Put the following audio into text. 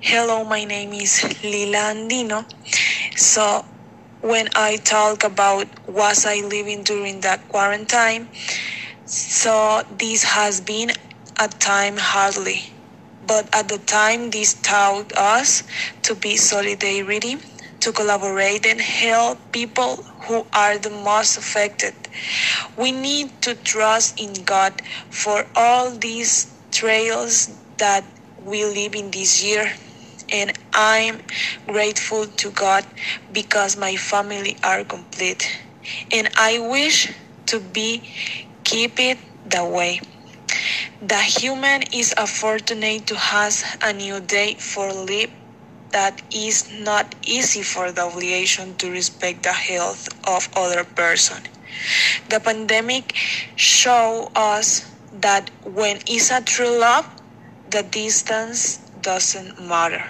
Hello, my name is Lila Andino. So, when I talk about was I living during that quarantine, so this has been a time hardly. But at the time, this taught us to be solidarity, to collaborate and help people who are the most affected. We need to trust in God for all these trails that we live in this year. And I'm grateful to God because my family are complete. And I wish to be keep it that way. The human is fortunate to has a new day for live that is not easy for the obligation to respect the health of other person. The pandemic show us that when is a true love, the distance doesn't matter.